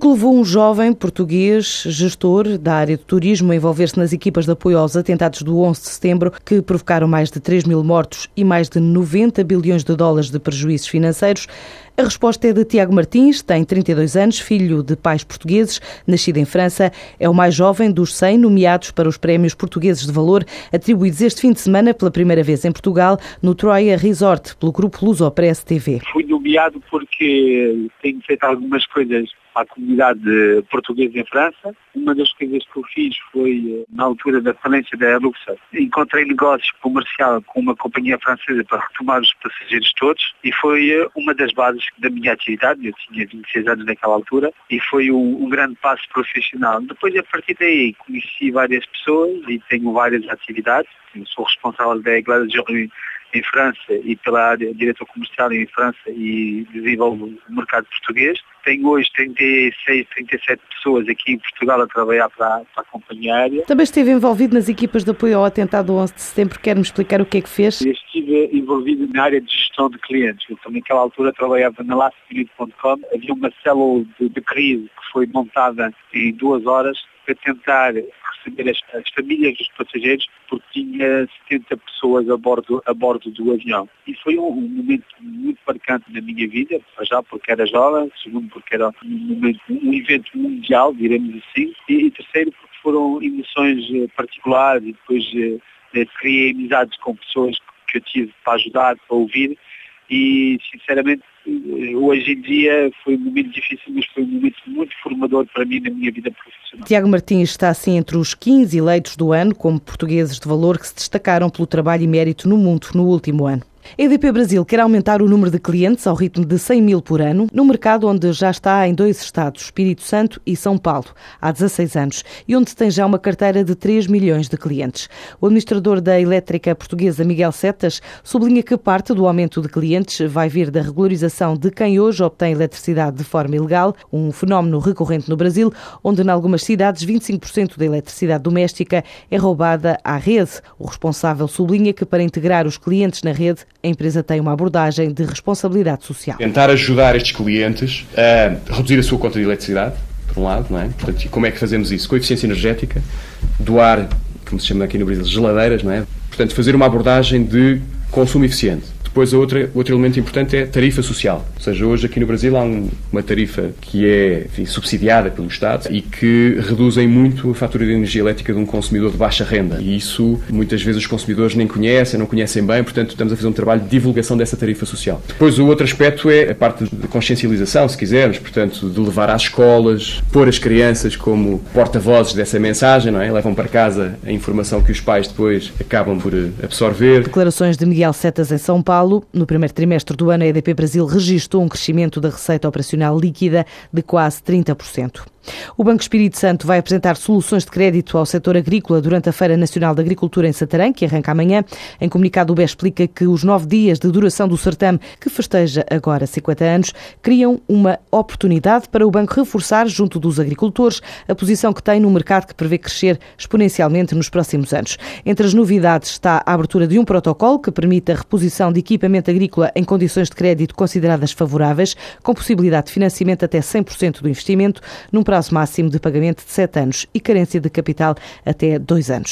que levou um jovem português, gestor da área de turismo, a envolver-se nas equipas de apoio aos atentados do 11 de setembro, que provocaram mais de 3 mil mortos e mais de 90 bilhões de dólares de prejuízos financeiros? A resposta é de Tiago Martins, tem 32 anos, filho de pais portugueses, nascido em França. É o mais jovem dos 100 nomeados para os Prémios Portugueses de Valor, atribuídos este fim de semana pela primeira vez em Portugal, no Troia Resort, pelo grupo Luso Press TV. Fui nomeado porque tenho feito algumas coisas a comunidade portuguesa em França. Uma das coisas que eu fiz foi, na altura da falência da Luxor, encontrei negócios comercial com uma companhia francesa para retomar os passageiros todos e foi eh, uma das bases da minha atividade. Eu tinha 26 anos naquela altura e foi um, um grande passo profissional. Depois, a partir daí, conheci várias pessoas e tenho várias atividades. Eu sou responsável da Igreja de em França e pela área diretor comercial em França e desenvolvo o mercado português. Tenho hoje 36, 37 pessoas aqui em Portugal a trabalhar para, para a companhia aérea. Também esteve envolvido nas equipas de apoio ao atentado do 11 de setembro. Quer-me explicar o que é que fez? Eu estive envolvido na área de gestão de clientes. Eu também naquela altura trabalhava na lastminute.com. Havia uma célula de, de crise que foi montada em duas horas para tentar receber as, as, famílias dos passageiros porque tinha 70 pessoas a bordo, a bordo do avião. E foi um, um momento muito marcante na minha vida, já porque era jovem, segundo porque era um, momento, um evento mundial, diremos assim, e, e terceiro porque foram emoções eh, particulares e depois eh, eh, criei amizades com pessoas que eu tive para ajudar, para ouvir e sinceramente hoje em dia foi um momento difícil, mas foi um momento muito formador para mim na minha vida profissional. Tiago Martins está assim entre os 15 eleitos do ano como portugueses de valor que se destacaram pelo trabalho e mérito no mundo no último ano. A EDP Brasil quer aumentar o número de clientes ao ritmo de 100 mil por ano, no mercado onde já está em dois estados, Espírito Santo e São Paulo, há 16 anos, e onde tem já uma carteira de 3 milhões de clientes. O administrador da elétrica portuguesa, Miguel Setas, sublinha que parte do aumento de clientes vai vir da regularização de quem hoje obtém eletricidade de forma ilegal, um fenómeno recorrente no Brasil, onde, em algumas cidades, 25% da eletricidade doméstica é roubada à rede. O responsável sublinha que, para integrar os clientes na rede, a empresa tem uma abordagem de responsabilidade social. Tentar ajudar estes clientes a reduzir a sua conta de eletricidade, por um lado, não é? Portanto, como é que fazemos isso? Com eficiência energética, doar, como se chama aqui no Brasil, geladeiras, não é? Portanto, fazer uma abordagem de consumo eficiente. Depois, outra, outro elemento importante é a tarifa social. Ou seja, hoje aqui no Brasil há um, uma tarifa que é enfim, subsidiada pelo Estado e que reduzem muito a fatura de energia elétrica de um consumidor de baixa renda. E isso muitas vezes os consumidores nem conhecem, não conhecem bem, portanto estamos a fazer um trabalho de divulgação dessa tarifa social. Depois o outro aspecto é a parte de consciencialização, se quisermos, portanto de levar às escolas, pôr as crianças como porta-vozes dessa mensagem, não é? Levam para casa a informação que os pais depois acabam por absorver. Declarações de Miguel Setas em São Paulo No primeiro trimestre do ano, a EDP Brasil registrou um crescimento da receita operacional líquida de quase 30%. O Banco Espírito Santo vai apresentar soluções de crédito ao setor agrícola durante a Feira Nacional da Agricultura em Santarém, que arranca amanhã. Em comunicado, o BE explica que os nove dias de duração do certame, que festeja agora 50 anos, criam uma oportunidade para o banco reforçar, junto dos agricultores, a posição que tem no mercado que prevê crescer exponencialmente nos próximos anos. Entre as novidades está a abertura de um protocolo que permite a reposição de equipamento agrícola em condições de crédito consideradas favoráveis, com possibilidade de financiamento até 100% do investimento, num prazo máximo de pagamento de 7 anos e carência de capital até 2 anos.